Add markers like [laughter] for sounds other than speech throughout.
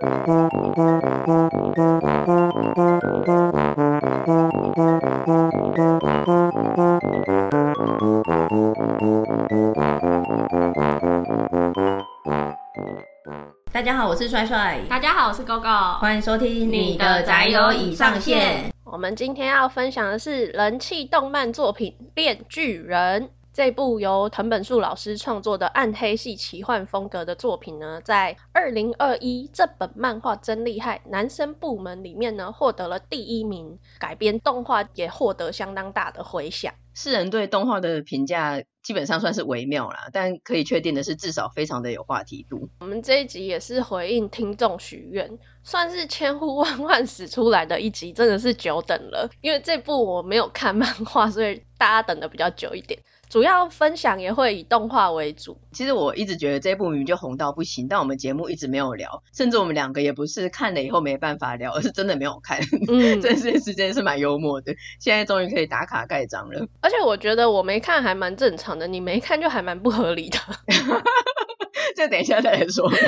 大家好，我是帅帅。大家好，我是 GoGo。欢迎收听你的宅友已上线。我们今天要分享的是人气动漫作品《链锯人》。这部由藤本树老师创作的暗黑系奇幻风格的作品呢，在二零二一这本漫画真厉害男生部门里面呢，获得了第一名。改编动画也获得相当大的回响。世人对动画的评价基本上算是微妙啦，但可以确定的是，至少非常的有话题度。我们这一集也是回应听众许愿，算是千呼万唤始出来的一集，真的是久等了。因为这部我没有看漫画，所以大家等的比较久一点。主要分享也会以动画为主。其实我一直觉得这部明明就红到不行，但我们节目一直没有聊，甚至我们两个也不是看了以后没办法聊，而是真的没有看。嗯，[laughs] 这件事情是蛮幽默的。现在终于可以打卡盖章了。而且我觉得我没看还蛮正常的，你没看就还蛮不合理的。[laughs] 这等一下再来说。[laughs]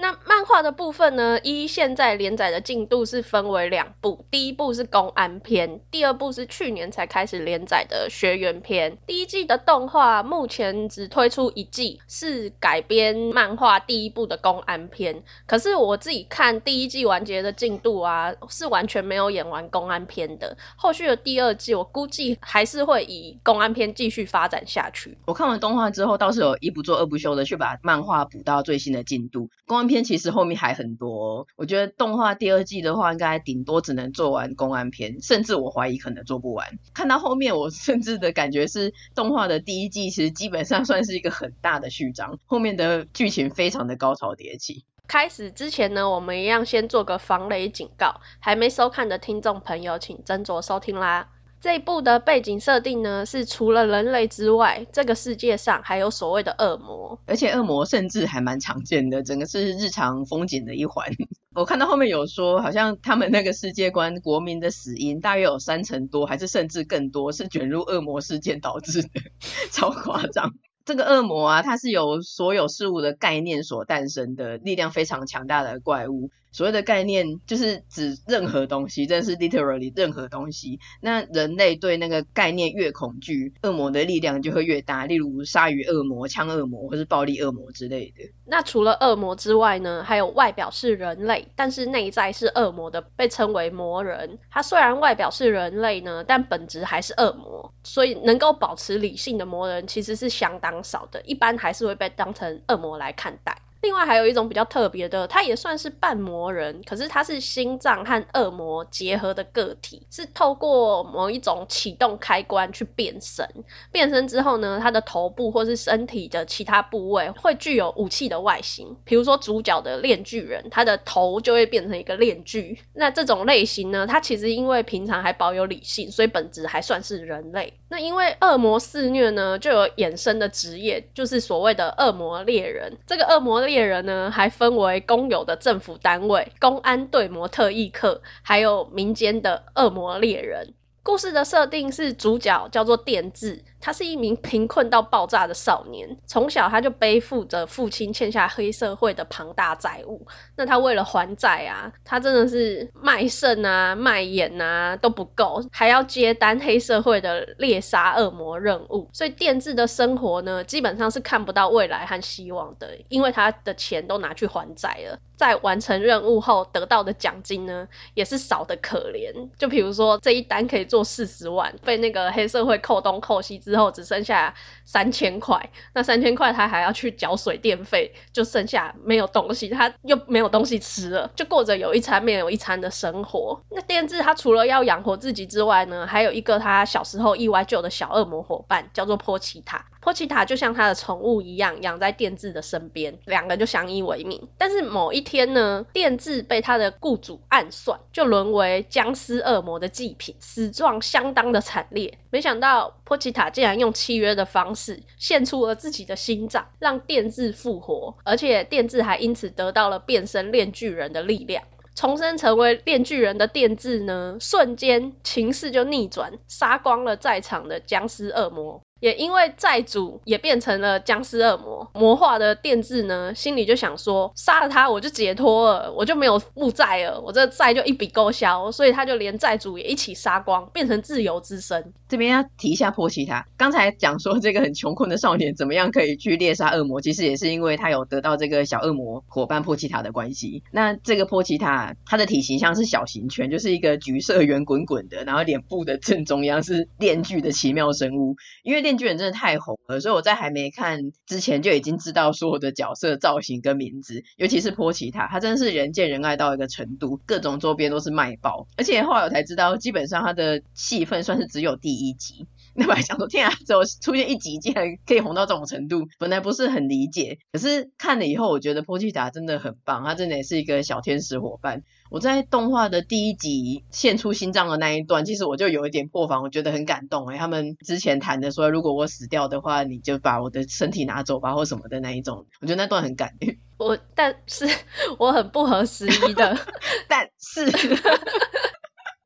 那漫画的部分呢？一现在连载的进度是分为两部，第一部是公安篇，第二部是去年才开始连载的学员篇。第一季的动画目前只推出一季，是改编漫画第一部的公安篇。可是我自己看第一季完结的进度啊，是完全没有演完公安篇的。后续的第二季，我估计还是会以公安篇继续发展下去。我看完动画之后，倒是有一不做二不休的去把漫画补到最新的进度。公安片其实后面还很多，我觉得动画第二季的话，应该顶多只能做完公安篇，甚至我怀疑可能做不完。看到后面，我 [laughs] 甚至的感觉是，动画的第一季其实基本上算是一个很大的序章，后面的剧情非常的高潮迭起。开始之前呢，我们一样先做个防雷警告，还没收看的听众朋友，请斟酌收听啦。这一部的背景设定呢，是除了人类之外，这个世界上还有所谓的恶魔，而且恶魔甚至还蛮常见的，整个是日常风景的一环。[laughs] 我看到后面有说，好像他们那个世界观，国民的死因大约有三成多，还是甚至更多，是卷入恶魔事件导致的，[laughs] 超夸张。这个恶魔啊，它是由所有事物的概念所诞生的，力量非常强大的怪物。所谓的概念就是指任何东西，真的是 literally 任何东西。那人类对那个概念越恐惧，恶魔的力量就会越大。例如鲨鱼恶魔、枪恶魔或是暴力恶魔之类的。那除了恶魔之外呢，还有外表是人类，但是内在是恶魔的，被称为魔人。他虽然外表是人类呢，但本质还是恶魔。所以能够保持理性的魔人其实是相当少的，一般还是会被当成恶魔来看待。另外还有一种比较特别的，它也算是半魔人，可是它是心脏和恶魔结合的个体，是透过某一种启动开关去变身。变身之后呢，它的头部或是身体的其他部位会具有武器的外形，比如说主角的链锯人，他的头就会变成一个链锯。那这种类型呢，它其实因为平常还保有理性，所以本质还算是人类。那因为恶魔肆虐呢，就有衍生的职业，就是所谓的恶魔猎人。这个恶魔猎人呢，还分为公有的政府单位、公安队模特异客，还有民间的恶魔猎人。故事的设定是主角叫做电治，他是一名贫困到爆炸的少年，从小他就背负着父亲欠下黑社会的庞大债务。那他为了还债啊，他真的是卖肾啊、卖眼啊都不够，还要接单黑社会的猎杀恶魔任务。所以电治的生活呢，基本上是看不到未来和希望的，因为他的钱都拿去还债了。在完成任务后得到的奖金呢，也是少得可怜。就比如说这一单可以做四十万，被那个黑社会扣东扣西之后，只剩下三千块。那三千块他还要去缴水电费，就剩下没有东西，他又没有东西吃了，就过着有一餐没有一餐的生活。那电治他除了要养活自己之外呢，还有一个他小时候意外救的小恶魔伙伴，叫做波奇塔。波奇塔就像他的宠物一样，养在电治的身边，两个人就相依为命。但是某一天呢，电治被他的雇主暗算，就沦为僵尸恶魔的祭品，死状相当的惨烈。没想到波奇塔竟然用契约的方式献出了自己的心脏，让电治复活，而且电治还因此得到了变身链锯人的力量。重生成为链锯人的电治呢，瞬间情势就逆转，杀光了在场的僵尸恶魔。也因为债主也变成了僵尸恶魔，魔化的电治呢，心里就想说，杀了他我就解脱了，我就没有负债了，我这债就一笔勾销，所以他就连债主也一起杀光，变成自由之身。这边要提一下波奇塔，刚才讲说这个很穷困的少年怎么样可以去猎杀恶魔，其实也是因为他有得到这个小恶魔伙伴波奇塔的关系。那这个波奇塔，它的体型像是小型犬，就是一个橘色圆滚滚的，然后脸部的正中央是链锯的奇妙生物。因为面具人真的太红了，所以我在还没看之前就已经知道说我的角色造型跟名字，尤其是波奇塔，他真的是人见人爱到一个程度，各种周边都是卖爆。而且后来我才知道，基本上他的戏份算是只有第一集。那我还想说，天啊，只有出现一集，竟然可以红到这种程度，本来不是很理解。可是看了以后，我觉得波奇达真的很棒，他真的也是一个小天使伙伴。我在动画的第一集献出心脏的那一段，其实我就有一点破防，我觉得很感动哎。他们之前谈的说，如果我死掉的话，你就把我的身体拿走吧，或什么的那一种，我觉得那段很感人。我但是 [laughs] 我很不合时宜的，[laughs] 但是。[laughs]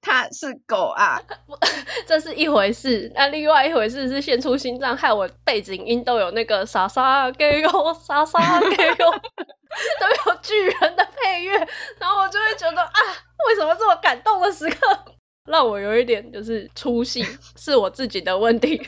他是狗啊，[laughs] 这是一回事。那另外一回事是献出心脏，害我背景音都有那个傻傻给我，傻傻给我，[laughs] 都有巨人的配乐，然后我就会觉得啊，为什么这么感动的时刻，让我有一点就是出戏，是我自己的问题。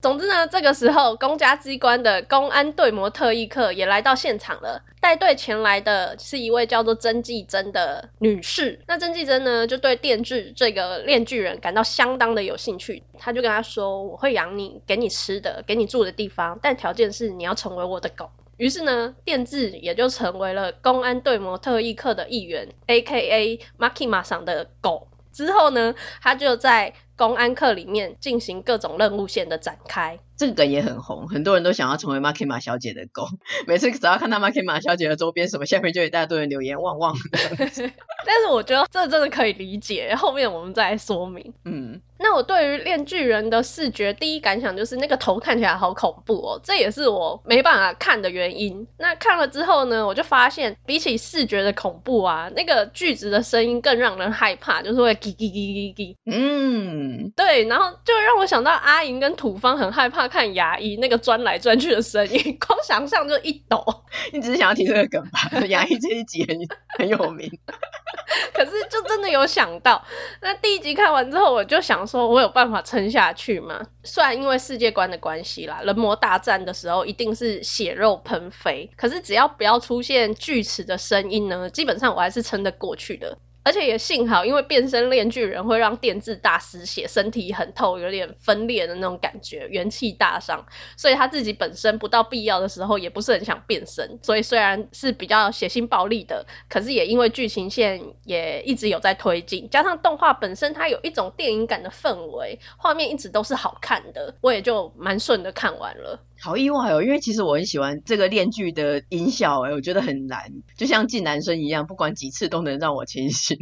总之呢，这个时候公家机关的公安队模特异课也来到现场了。带队前来的是一位叫做曾纪珍的女士。那曾纪珍呢，就对电锯这个链锯人感到相当的有兴趣。他就跟他说：“我会养你，给你吃的，给你住的地方，但条件是你要成为我的狗。”于是呢，电锯也就成为了公安队模特异课的一员，A.K.A. Makima 桑的狗。之后呢，他就在公安课里面进行各种任务线的展开。这个梗也很红，很多人都想要成为 Makima 小姐的狗。每次只要看到 Makima 小姐的周边什么，下面就一大堆人留言旺旺。[laughs] 但是我觉得这真的可以理解，后面我们再来说明。嗯，那我对于链锯人的视觉第一感想就是那个头看起来好恐怖哦，这也是我没办法看的原因。那看了之后呢，我就发现比起视觉的恐怖啊，那个锯子的声音更让人害怕，就是会叽叽叽叽叽。嗯，对，然后就让我想到阿莹跟土方很害怕。看牙医那个钻来钻去的声音，[laughs] 光想象就一抖。[laughs] 你只是想要提这个梗吧？牙医这一集很很有名，[laughs] 可是就真的有想到。那第一集看完之后，我就想说，我有办法撑下去吗？虽然因为世界观的关系啦，人魔大战的时候一定是血肉喷飞，可是只要不要出现锯齿的声音呢，基本上我还是撑得过去的。而且也幸好，因为变身链锯人会让电治大失血，身体很透，有点分裂的那种感觉，元气大伤，所以他自己本身不到必要的时候也不是很想变身。所以虽然是比较血腥暴力的，可是也因为剧情线也一直有在推进，加上动画本身它有一种电影感的氛围，画面一直都是好看的，我也就蛮顺的看完了。好意外哦，因为其实我很喜欢这个链锯的音效，哎，我觉得很难，就像进男生一样，不管几次都能让我清醒。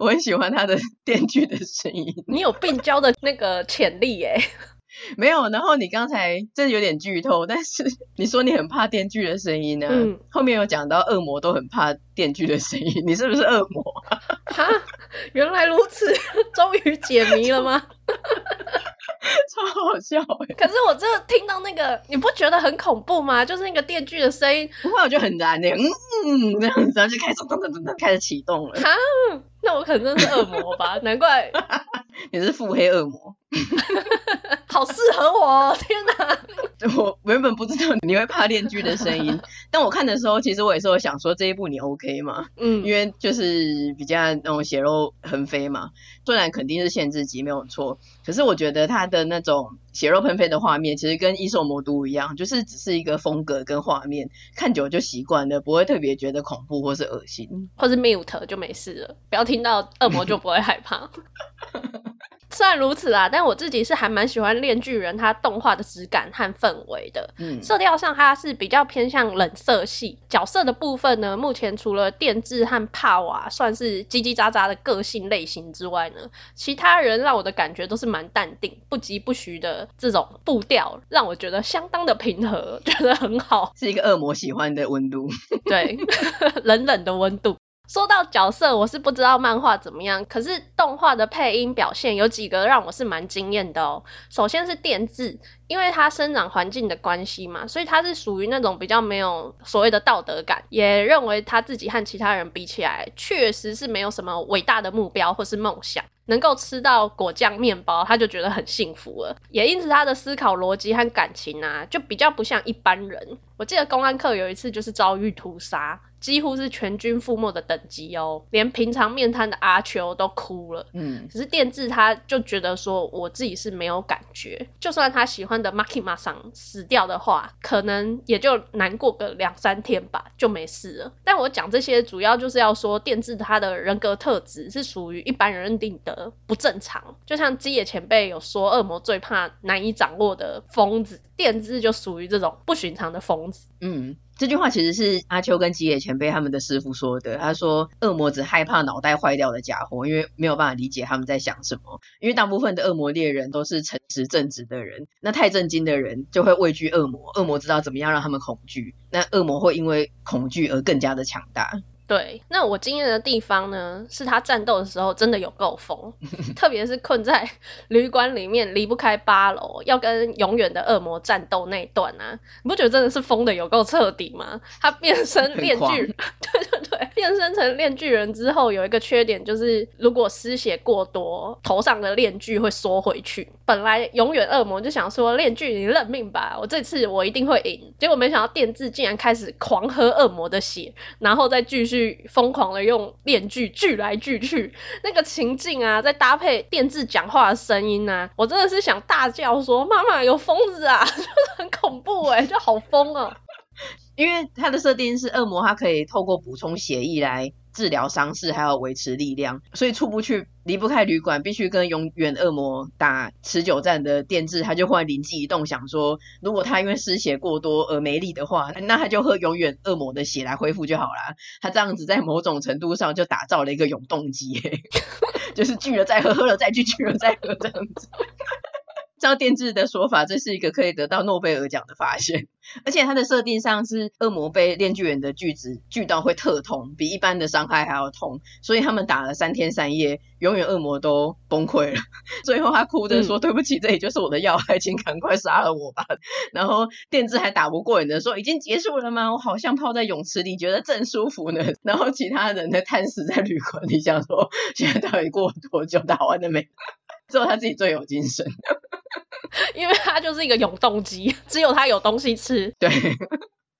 我很喜欢他的 [laughs] 电锯的声音。你有病娇的那个潜力耶？[laughs] 没有。然后你刚才真的有点剧透，但是你说你很怕电锯的声音呢？嗯。后面有讲到恶魔都很怕电锯的声音，你是不是恶魔？[laughs] 哈，原来如此，终于解谜了吗？[laughs] 超好笑哎！可是我真的听到那个，你不觉得很恐怖吗？就是那个电锯的声音，不会，我就很燃的，嗯嗯，这样子，然后就开始噔噔噔噔开始启动了。哈，那我可能是恶魔吧？难怪 [laughs] 你是腹黑恶魔，[laughs] 好适合我哦！天哪，[laughs] 我原本不知道你会怕电锯的声音，[laughs] 但我看的时候，其实我也是有想说这一部你 OK 吗？嗯，因为就是比较那种血肉横飞嘛，虽然肯定是限制级没有错，可是我觉得它的那种血肉喷飞的画面，其实跟异兽魔都一样，就是只是一个风格跟画面，看久了就习惯了，不会特别觉得恐怖或是恶心，或是 mute 就没事了，不要听到恶魔就不会害怕。虽然如此啦，但我自己是还蛮喜欢炼巨人它动画的质感和氛围的。嗯，色调上它是比较偏向冷色系。角色的部分呢，目前除了电治和帕瓦算是叽叽喳喳的个性类型之外呢，其他人让我的感觉都是蛮淡定、不疾不徐的这种步调，让我觉得相当的平和，[laughs] 觉得很好，是一个恶魔喜欢的温度。对，[laughs] 冷冷的温度。说到角色，我是不知道漫画怎么样，可是动画的配音表现有几个让我是蛮惊艳的哦。首先是电治，因为他生长环境的关系嘛，所以他是属于那种比较没有所谓的道德感，也认为他自己和其他人比起来，确实是没有什么伟大的目标或是梦想。能够吃到果酱面包，他就觉得很幸福了。也因此，他的思考逻辑和感情啊，就比较不像一般人。我记得公安课有一次就是遭遇屠杀。几乎是全军覆没的等级哦，连平常面瘫的阿秋都哭了。嗯，只是电治他就觉得说，我自己是没有感觉，就算他喜欢的 Makima 桑死掉的话，可能也就难过个两三天吧，就没事了。但我讲这些主要就是要说，电治他的人格特质是属于一般人认定的不正常，就像基野前辈有说，恶魔最怕难以掌握的疯子，电治就属于这种不寻常的疯子。嗯。这句话其实是阿秋跟吉野前辈他们的师傅说的。他说，恶魔只害怕脑袋坏掉的家伙，因为没有办法理解他们在想什么。因为大部分的恶魔猎人都是诚实正直的人，那太正经的人就会畏惧恶魔。恶魔知道怎么样让他们恐惧，那恶魔会因为恐惧而更加的强大。对，那我惊艳的地方呢，是他战斗的时候真的有够疯，[laughs] 特别是困在 [laughs] 旅馆里面离不开八楼，要跟永远的恶魔战斗那一段啊，你不觉得真的是疯的有够彻底吗？他变身链锯人，[laughs] 对对对，变身成链锯人之后有一个缺点就是，如果失血过多，头上的链锯会缩回去。本来永远恶魔就想说链锯你认命吧，我这次我一定会赢，结果没想到电治竟然开始狂喝恶魔的血，然后再继续。去疯狂的用电锯锯来锯去，[laughs] 那个情境啊，再搭配电锯讲话的声音啊，我真的是想大叫说：“妈妈有疯子啊！” [laughs] 就是很恐怖哎、就好疯啊。因为它的设定是恶魔，它可以透过补充血液来。治疗伤势还要维持力量，所以出不去，离不开旅馆，必须跟永远恶魔打持久战的电治，他就忽然灵机一动，想说，如果他因为失血过多而没力的话，那他就喝永远恶魔的血来恢复就好了。他这样子在某种程度上就打造了一个永动机，[laughs] 就是锯了再喝，喝了再锯，锯了再喝这样子。照电治的说法，这是一个可以得到诺贝尔奖的发现，[laughs] 而且它的设定上是恶魔被炼巨人的锯子锯到会特痛，比一般的伤害还要痛，所以他们打了三天三夜，永远恶魔都崩溃了。[laughs] 最后他哭着说：“嗯、对不起，这也就是我的要害，请赶快杀了我吧。”然后电治还打不过人的说：“已经结束了吗？我好像泡在泳池里，觉得正舒服呢。[laughs] ”然后其他人呢，瘫死在旅馆里，想说：“现在到底过了多久？打完了没？”只有他自己最有精神。因为它就是一个永动机，只有它有东西吃。对。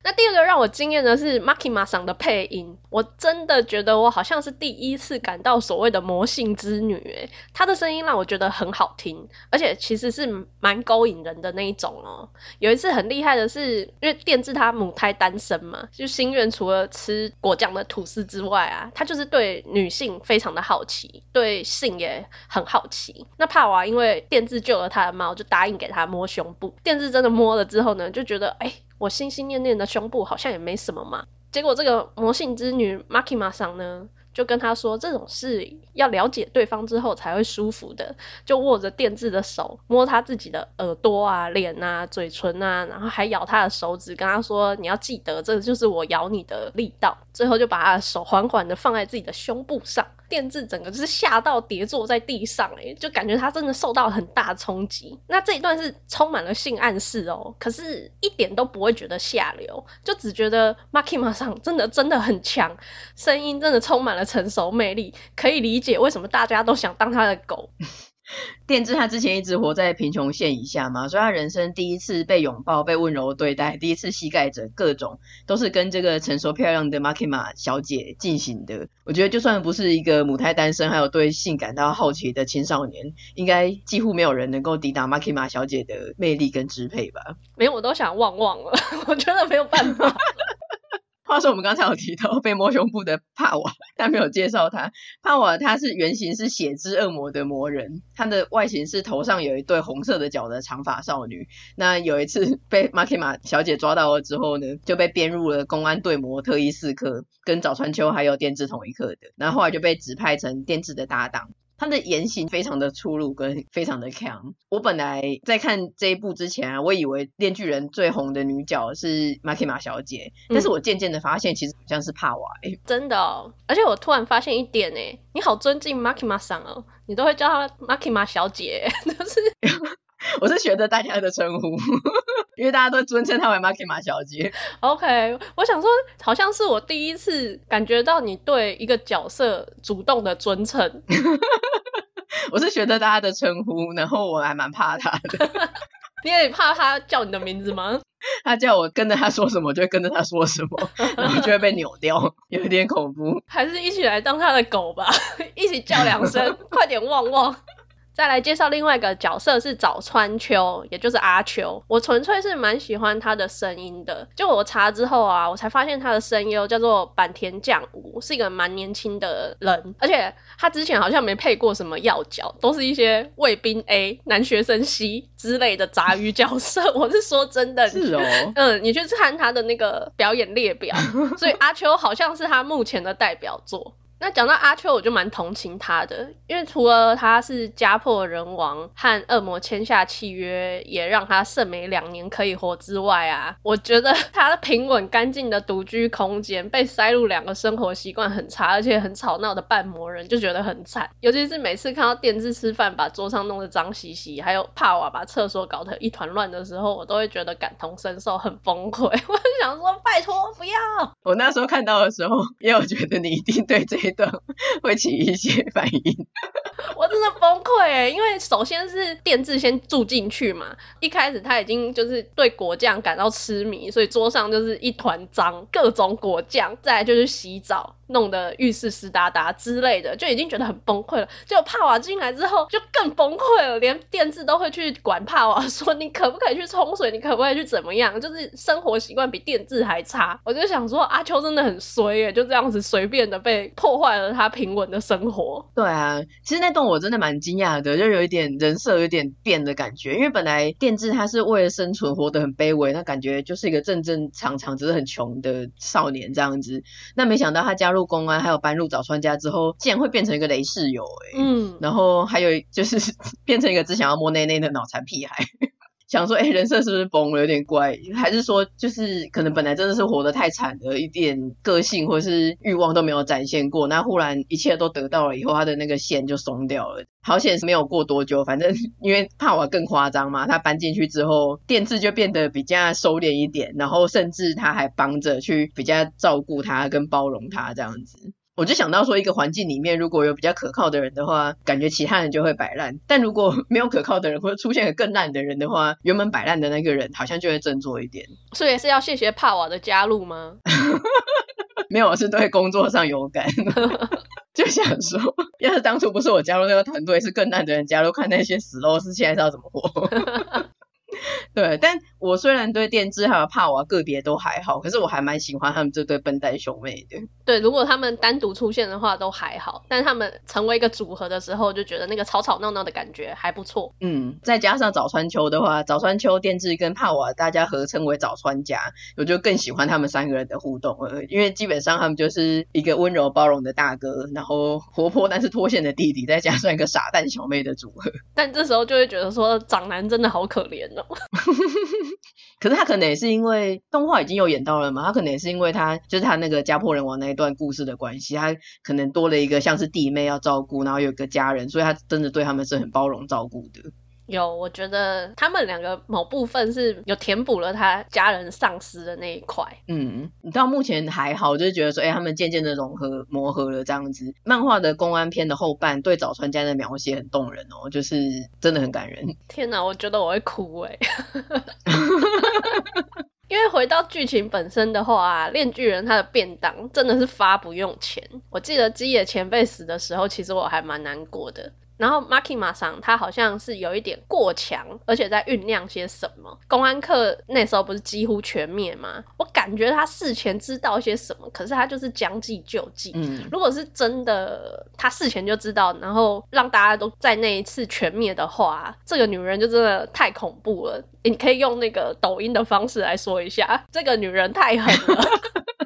那第二个让我惊艳的是 Makima 桑的配音，我真的觉得我好像是第一次感到所谓的魔性之女，诶，她的声音让我觉得很好听，而且其实是蛮勾引人的那一种哦。有一次很厉害的是，因为电治他母胎单身嘛，就心愿除了吃果酱的吐司之外啊，他就是对女性非常的好奇，对性也很好奇。那帕瓦因为电治救了他的猫，就答应给他摸胸部。电治真的摸了之后呢，就觉得哎。我心心念念的胸部好像也没什么嘛，结果这个魔性之女 Makima 桑呢，就跟他说，这种事要了解对方之后才会舒服的，就握着电治的手，摸他自己的耳朵啊、脸啊、嘴唇啊，然后还咬他的手指，跟他说，你要记得，这就是我咬你的力道，最后就把他的手缓缓的放在自己的胸部上。电治整个就是吓到跌坐在地上，诶，就感觉他真的受到很大冲击。那这一段是充满了性暗示哦，可是一点都不会觉得下流，就只觉得 Makima 上真的真的很强，声音真的充满了成熟魅力，可以理解为什么大家都想当他的狗。[laughs] [laughs] 电治他之前一直活在贫穷线以下嘛，所以他人生第一次被拥抱、被温柔对待，第一次膝盖枕，各种都是跟这个成熟漂亮的 Makima 小姐进行的。我觉得就算不是一个母胎单身，还有对性感到好奇的青少年，应该几乎没有人能够抵挡 Makima 小姐的魅力跟支配吧？没有，我都想忘忘了，[laughs] 我真的没有办法。[laughs] 话说我们刚才有提到被摸胸部的帕瓦，但没有介绍他。帕瓦他是原型是血之恶魔的魔人，他的外形是头上有一对红色的角的长发少女。那有一次被 Makima 小姐抓到了之后呢，就被编入了公安队魔特一四课，跟早川秋还有电治同一课的。然后后来就被指派成电治的搭档。他的言行非常的粗鲁跟非常的强。我本来在看这一部之前啊，我以为链锯人最红的女角是玛琪玛小姐，但是我渐渐的发现其实好像是帕瓦、欸。真的哦，而且我突然发现一点哎，你好尊敬玛琪玛桑哦，你都会叫她玛琪玛小姐，[laughs] 就是。[laughs] 我是学着大家的称呼，因为大家都尊称她为 Makima 小姐。OK，我想说，好像是我第一次感觉到你对一个角色主动的尊称。[laughs] 我是学着大家的称呼，然后我还蛮怕他的。[laughs] 你也怕他叫你的名字吗？[laughs] 他叫我跟着他说什么，就会跟着他说什么，然后就会被扭掉，有点恐怖。还是一起来当他的狗吧，一起叫两声，快点汪汪。再来介绍另外一个角色是早川秋，也就是阿秋。我纯粹是蛮喜欢他的声音的。就我查之后啊，我才发现他的声优叫做坂田将吾，是一个蛮年轻的人。而且他之前好像没配过什么要角，都是一些卫兵 A、男学生 C 之类的杂鱼角色。[laughs] 我是说真的，是哦，嗯，你去看他的那个表演列表，所以阿秋好像是他目前的代表作。那讲到阿秋，我就蛮同情他的，因为除了他是家破人亡，和恶魔签下契约，也让他剩没两年可以活之外啊，我觉得他的平稳干净的独居空间，被塞入两个生活习惯很差而且很吵闹的半魔人，就觉得很惨。尤其是每次看到电治吃饭把桌上弄得脏兮兮，还有帕瓦把厕所搞得一团乱的时候，我都会觉得感同身受，很崩溃。[laughs] 我就想说，拜托不要！我那时候看到的时候，也有觉得你一定对这。对，[laughs] 会起一些反应，[laughs] 我真的崩溃！因为首先是电治先住进去嘛，一开始他已经就是对果酱感到痴迷，所以桌上就是一团脏，各种果酱，再来就是洗澡。弄得浴室湿哒哒之类的，就已经觉得很崩溃了。结果帕瓦进来之后，就更崩溃了，连电治都会去管帕瓦，说你可不可以去冲水，你可不可以去怎么样？就是生活习惯比电治还差。我就想说，阿秋真的很衰耶，就这样子随便的被破坏了他平稳的生活。对啊，其实那段我真的蛮惊讶的，就有一点人设有点变的感觉，因为本来电治他是为了生存活得很卑微，那感觉就是一个正正常常只是很穷的少年这样子。那没想到他加入。入公安，还有搬入早川家之后，竟然会变成一个雷室友哎，嗯，然后还有就是 [laughs] 变成一个只想要摸内内的脑残屁孩，想说哎、人设是不是崩了，有点怪，还是说就是可能本来真的是活得太惨了，一点个性或是欲望都没有展现过，那忽然一切都得到了以后，他的那个线就松掉了。好险是没有过多久，反正 [laughs] 因为帕瓦更夸张嘛，他搬进去之后，电治就变得比较收敛一点，然后甚至他还帮着去比较照顾他跟包容他这样子。我就想到说，一个环境里面如果有比较可靠的人的话，感觉其他人就会摆烂；但如果 [laughs] 没有可靠的人，或者出现个更烂的人的话，原本摆烂的那个人好像就会振作一点。所以是要谢谢帕瓦的加入吗？[laughs] 没有，是对工作上有感。[laughs] 就想说，要是当初不是我加入那个团队，是更烂的人加入，看那些死肉是现在是要怎么活？[laughs] 对，但我虽然对电治还有帕瓦个别都还好，可是我还蛮喜欢他们这对笨蛋兄妹的。对，如果他们单独出现的话都还好，但他们成为一个组合的时候，就觉得那个吵吵闹闹的感觉还不错。嗯，再加上早川秋的话，早川秋、电治跟帕瓦大家合称为早川家，我就更喜欢他们三个人的互动了，因为基本上他们就是一个温柔包容的大哥，然后活泼但是脱线的弟弟，再加上一个傻蛋小妹的组合。[laughs] 但这时候就会觉得说，长男真的好可怜哦。[laughs] 可是他可能也是因为动画已经有演到了嘛，他可能也是因为他就是他那个家破人亡那一段故事的关系，他可能多了一个像是弟妹要照顾，然后有个家人，所以他真的对他们是很包容照顾的。有，我觉得他们两个某部分是有填补了他家人丧失的那一块。嗯，你到目前还好，就是觉得说，哎、欸，他们渐渐的融合磨合了这样子。漫画的公安篇的后半对早川家的描写很动人哦，就是真的很感人。天哪，我觉得我会哭哎。[laughs] 因为回到剧情本身的话啊，炼巨人他的便当真的是发不用钱。我记得基野前辈死的时候，其实我还蛮难过的。然后 Makima 桑他好像是有一点过强，而且在酝酿些什么。公安课那时候不是几乎全灭吗？我感觉他事前知道些什么，可是他就是将计就计。嗯，如果是真的，他事前就知道，然后让大家都在那一次全灭的话，这个女人就真的太恐怖了。你可以用那个抖音的方式来说一下，这个女人太狠了。[laughs] [laughs] [laughs]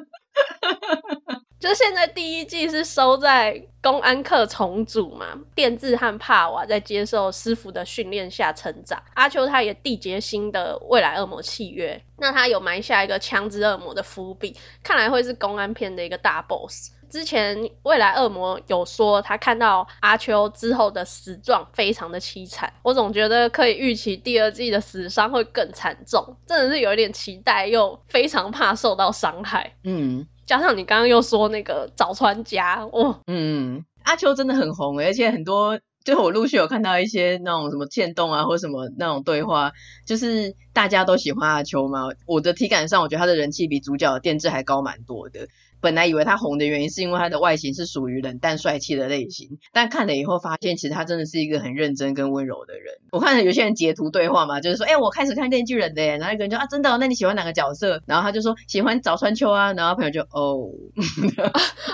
就现在第一季是收在公安课重组嘛，电治和帕瓦在接受师傅的训练下成长，阿秋他也缔结新的未来恶魔契约，那他有埋下一个枪支恶魔的伏笔，看来会是公安片的一个大 boss。之前未来恶魔有说他看到阿秋之后的死状非常的凄惨，我总觉得可以预期第二季的死伤会更惨重，真的是有一点期待又非常怕受到伤害。嗯，加上你刚刚又说那个早川家，哦，嗯，阿秋真的很红，而且很多就我陆续有看到一些那种什么限动啊，或什么那种对话，就是大家都喜欢阿秋嘛。我的体感上，我觉得他的人气比主角的电治还高蛮多的。本来以为他红的原因是因为他的外形是属于冷淡帅气的类型，但看了以后发现，其实他真的是一个很认真跟温柔的人。我看了有些人截图对话嘛，就是说，哎、欸，我开始看电锯人的耶，然后一个人就啊，真的、哦，那你喜欢哪个角色？然后他就说喜欢早川秋啊，然后朋友就哦，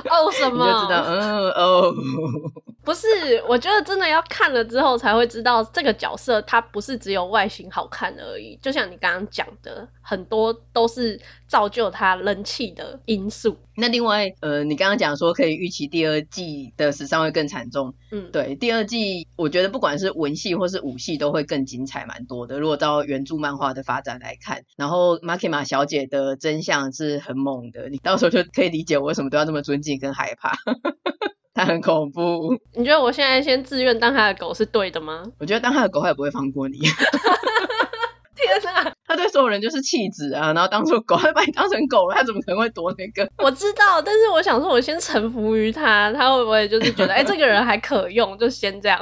哦什么？[laughs] 你就知道，嗯哦，[laughs] 不是，我觉得真的要看了之后才会知道这个角色他不是只有外形好看而已，就像你刚刚讲的，很多都是造就他人气的因素。那另外，呃，你刚刚讲说可以预期第二季的时尚会更惨重，嗯，对，第二季我觉得不管是文戏或是武戏都会更精彩蛮多的。如果照原著漫画的发展来看，然后马克玛小姐的真相是很猛的，你到时候就可以理解我为什么都要那么尊敬跟害怕，[laughs] 她很恐怖。你觉得我现在先自愿当他的狗是对的吗？我觉得当他的狗他也不会放过你。[laughs] 天哪！[laughs] 他对所有人就是弃子啊，然后当做狗，他把你当成狗了，他怎么可能会躲那个？我知道，但是我想说，我先臣服于他，他会不会就是觉得，哎、欸，这个人还可用，就先这样？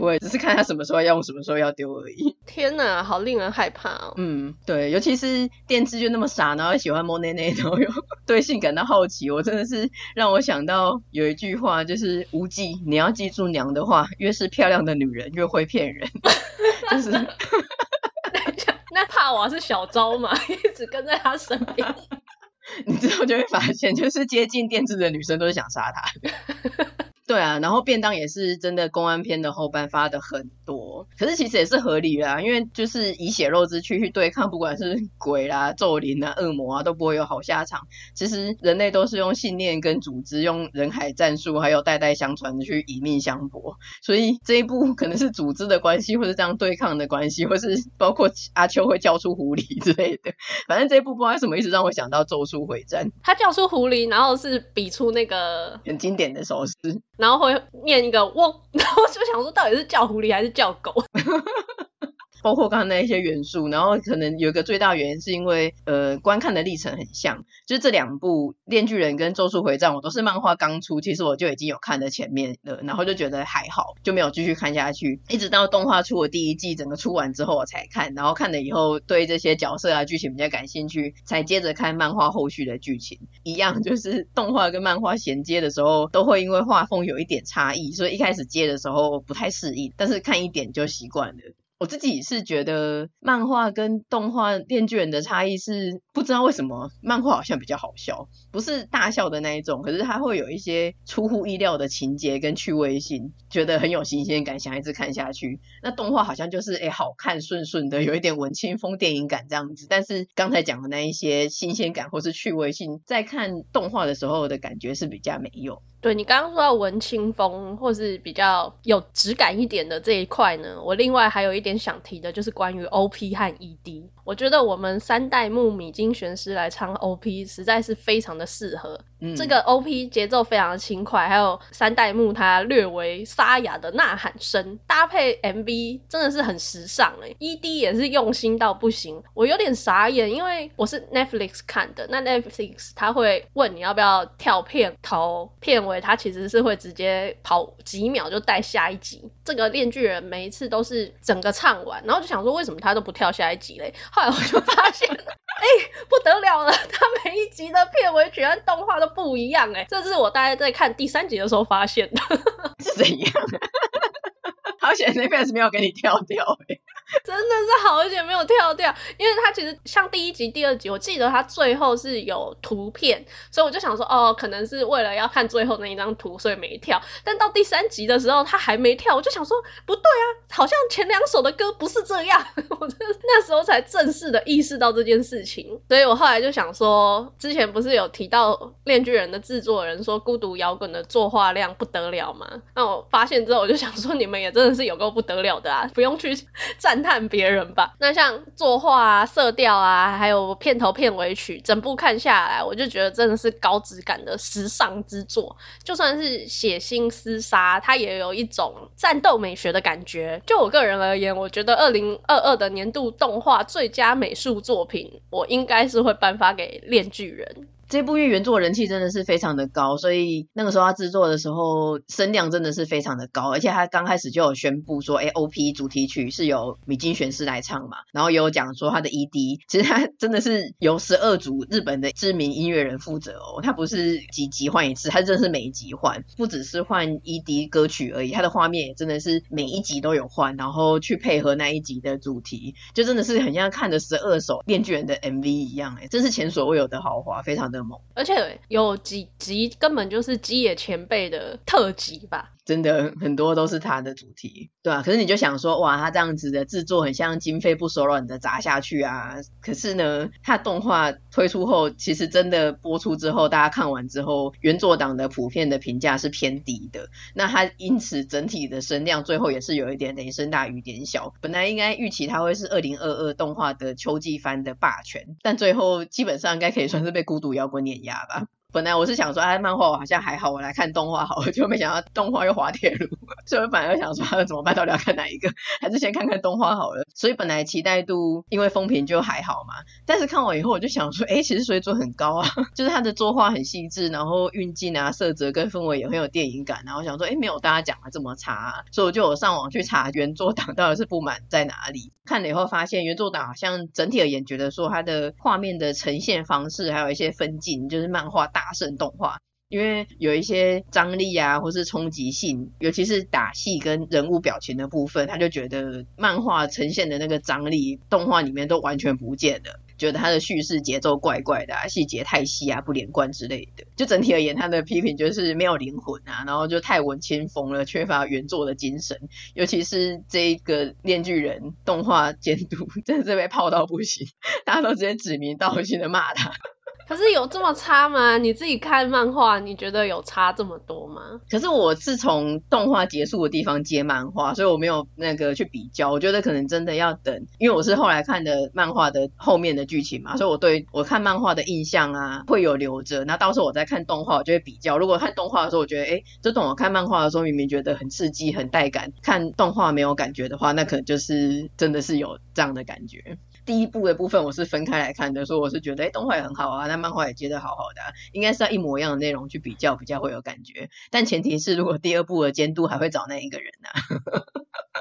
不会，只是看他什么时候要用，什么时候要丢而已。[laughs] 天哪，好令人害怕哦。嗯，对，尤其是电治就那么傻，然后喜欢摸内内，然后又对性感到好奇，我真的是让我想到有一句话，就是无忌，你要记住娘的话，越是漂亮的女人越会骗人，[laughs] 就是。[laughs] 那帕瓦是小昭嘛，一直跟在他身边。你之后就会发现，就是接近电视的女生都是想杀他的。对啊，然后便当也是真的，公安片的后半发的很多，可是其实也是合理的啊，因为就是以血肉之躯去对抗，不管是鬼啦、咒灵啊、恶魔啊，都不会有好下场。其实人类都是用信念跟组织，用人海战术，还有代代相传的去以命相搏。所以这一部可能是组织的关系，或是这样对抗的关系，或是包括阿秋会叫出狐狸之类的。反正这一部不知道为什么意思让我想到《咒术回战》，他叫出狐狸，然后是比出那个很经典的手势。然后会念一个汪，然后就想说到底是叫狐狸还是叫狗？[laughs] 包括刚刚那一些元素，然后可能有一个最大原因是因为呃观看的历程很像，就是这两部《链锯人》跟《咒术回战》，我都是漫画刚出，其实我就已经有看了前面了，然后就觉得还好，就没有继续看下去，一直到动画出我第一季，整个出完之后我才看，然后看了以后对这些角色啊剧情比较感兴趣，才接着看漫画后续的剧情。一样就是动画跟漫画衔接的时候，都会因为画风有一点差异，所以一开始接的时候不太适应，但是看一点就习惯了。我自己是觉得漫画跟动画《电锯人》的差异是不知道为什么漫画好像比较好笑，不是大笑的那一种，可是它会有一些出乎意料的情节跟趣味性，觉得很有新鲜感，想一直看下去。那动画好像就是诶好看顺顺的，有一点文青风电影感这样子，但是刚才讲的那一些新鲜感或是趣味性，在看动画的时候的感觉是比较没有。对，你刚刚说到文青风或是比较有质感一点的这一块呢，我另外还有一点想提的就是关于 OP 和 ED。我觉得我们三代目米津玄师来唱 OP 实在是非常的适合。嗯，这个 OP 节奏非常的轻快，还有三代目它略微沙哑的呐喊声，搭配 MV 真的是很时尚诶。ED 也是用心到不行，我有点傻眼，因为我是 Netflix 看的，那 Netflix 它会问你要不要跳片头片他，其实是会直接跑几秒就带下一集。这个链锯人每一次都是整个唱完，然后就想说为什么他都不跳下一集嘞？后来我就发现，[laughs] 哎、不得了了，他每一集的片尾曲和动画都不一样哎，这是我大概在看第三集的时候发现的。[laughs] 是怎样？[laughs] 好险，那边是没有给你跳掉哎。真的是好险没有跳掉，因为他其实像第一集、第二集，我记得他最后是有图片，所以我就想说，哦，可能是为了要看最后那一张图，所以没跳。但到第三集的时候，他还没跳，我就想说，不对啊，好像前两首的歌不是这样。[laughs] 我就那时候才正式的意识到这件事情，所以我后来就想说，之前不是有提到《链锯人》的制作人说，孤独摇滚的作画量不得了吗？那我发现之后，我就想说，你们也真的是有够不得了的啊，不用去 [laughs] 赞叹。别人吧，那像作画啊、色调啊，还有片头片尾曲，整部看下来，我就觉得真的是高质感的时尚之作。就算是血腥厮杀，它也有一种战斗美学的感觉。就我个人而言，我觉得二零二二的年度动画最佳美术作品，我应该是会颁发给《链锯人》。这部因为原作人气真的是非常的高，所以那个时候他制作的时候声量真的是非常的高，而且他刚开始就有宣布说，哎，OP 主题曲是由米津玄师来唱嘛，然后也有讲说他的 ED，其实他真的是由十二组日本的知名音乐人负责哦，他不是几集换一次，他真的是每一集换，不只是换 ED 歌曲而已，他的画面也真的是每一集都有换，然后去配合那一集的主题，就真的是很像看着十二首链锯人的 MV 一样，哎，真是前所未有的豪华，非常的。而且有几集根本就是基野前辈的特辑吧。真的很多都是他的主题，对啊，可是你就想说，哇，他这样子的制作很像经费不手软的砸下去啊。可是呢，他动画推出后，其实真的播出之后，大家看完之后，原作党的普遍的评价是偏低的。那他因此整体的声量最后也是有一点等于声大雨点小。本来应该预期他会是二零二二动画的秋季番的霸权，但最后基本上应该可以算是被孤独摇滚碾压吧。本来我是想说，哎，漫画我好像还好，我来看动画好了，[laughs] 就没想到动画又滑铁卢，所以我本来就想说，[laughs] 怎么办？到底要看哪一个？[laughs] 还是先看看动画好了。所以本来期待度因为风评就还好嘛，但是看完以后我就想说，哎，其实水准很高啊，就是他的作画很细致，然后运镜啊、色泽跟氛围也很有电影感，然后想说，哎，没有大家讲的这么差，所以我就有上网去查原作党到底是不满在哪里。看了以后发现，原作党好像整体而言觉得说它的画面的呈现方式，还有一些分镜，就是漫画大。大圣动画，因为有一些张力啊，或是冲击性，尤其是打戏跟人物表情的部分，他就觉得漫画呈现的那个张力，动画里面都完全不见了，觉得他的叙事节奏怪怪的啊，细节太细啊，不连贯之类的。就整体而言，他的批评就是没有灵魂啊，然后就太文青风了，缺乏原作的精神。尤其是这一个链锯人动画监督，真的是被泡到不行，大家都直接指名道姓的骂他。可是有这么差吗？你自己看漫画，你觉得有差这么多吗？可是我是从动画结束的地方接漫画，所以我没有那个去比较。我觉得可能真的要等，因为我是后来看的漫画的后面的剧情嘛，所以我对我看漫画的印象啊会有留着。那到时候我在看动画，我就会比较。如果看动画的时候，我觉得哎，这种我看漫画的时候明明觉得很刺激、很带感，看动画没有感觉的话，那可能就是真的是有这样的感觉。第一部的部分我是分开来看的，所以我是觉得，哎，动画也很好啊，那漫画也接的好好的，应该是要一模一样的内容去比较，比较会有感觉。但前提是，如果第二部的监督还会找那一个人啊。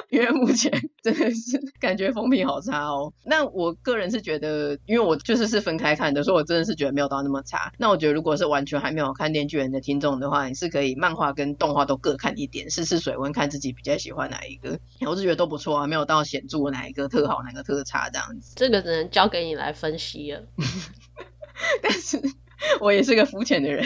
因为目前 [laughs] 真的是感觉风评好差哦。那我个人是觉得，因为我就是是分开看的，所以我真的是觉得没有到那么差。那我觉得如果是完全还没有看《电锯人》的听众的话，你是可以漫画跟动画都各看一点，试试水温，看自己比较喜欢哪一个。我是觉得都不错啊，没有到显著哪一个特好，哪个特差这样子。这个只能交给你来分析了。[laughs] 但是 [laughs] 我也是个肤浅的人，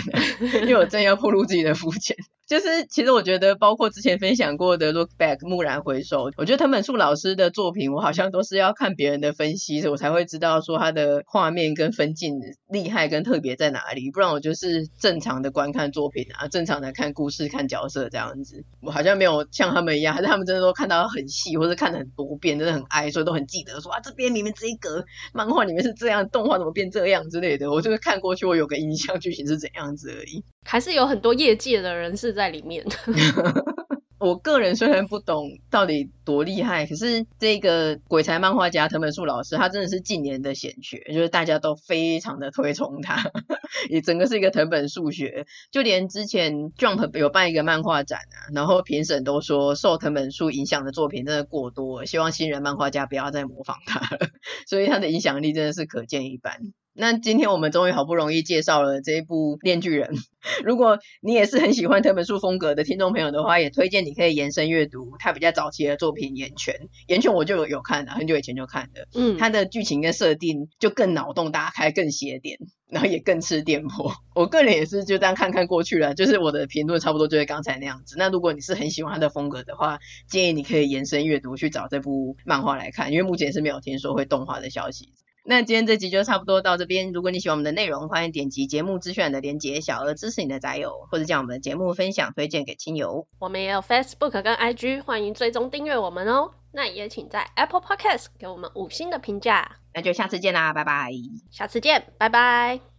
因为我真要暴露自己的肤浅。就是其实我觉得，包括之前分享过的《Look Back》蓦然回首，我觉得藤本树老师的作品，我好像都是要看别人的分析，所以我才会知道说他的画面跟分镜厉害跟特别在哪里。不然我就是正常的观看作品啊，正常的看故事、看角色这样子。我好像没有像他们一样，还是他们真的都看到很细，或者看了很多遍，真的很爱，所以都很记得说啊，这边里面这一格漫画里面是这样，动画怎么变这样之类的。我就是看过去，我有个印象，剧情是怎样子而已。还是有很多业界的人士在里面。[laughs] [laughs] 我个人虽然不懂到底多厉害，可是这个鬼才漫画家藤本树老师，他真的是近年的显学，就是大家都非常的推崇他，[laughs] 也整个是一个藤本树学。就连之前 Jump 有办一个漫画展啊，然后评审都说受藤本树影响的作品真的过多，希望新人漫画家不要再模仿他了，所以他的影响力真的是可见一斑。那今天我们终于好不容易介绍了这一部《链锯人》，[laughs] 如果你也是很喜欢藤本树风格的听众朋友的话，也推荐你可以延伸阅读他比较早期的作品《岩泉》。《岩泉》我就有有看了，很久以前就看的。嗯，他的剧情跟设定就更脑洞大开，更邪点，然后也更吃电波。我个人也是就这样看看过去了，就是我的评论差不多就是刚才那样子。那如果你是很喜欢他的风格的话，建议你可以延伸阅读去找这部漫画来看，因为目前是没有听说会动画的消息。那今天这集就差不多到这边。如果你喜欢我们的内容，欢迎点击节目资讯的连结，小额支持你的宅友，或者将我们的节目分享推荐给亲友。我们也有 Facebook 跟 IG，欢迎追踪订阅我们哦。那也请在 Apple Podcast 给我们五星的评价。那就下次见啦，拜拜。下次见，拜拜。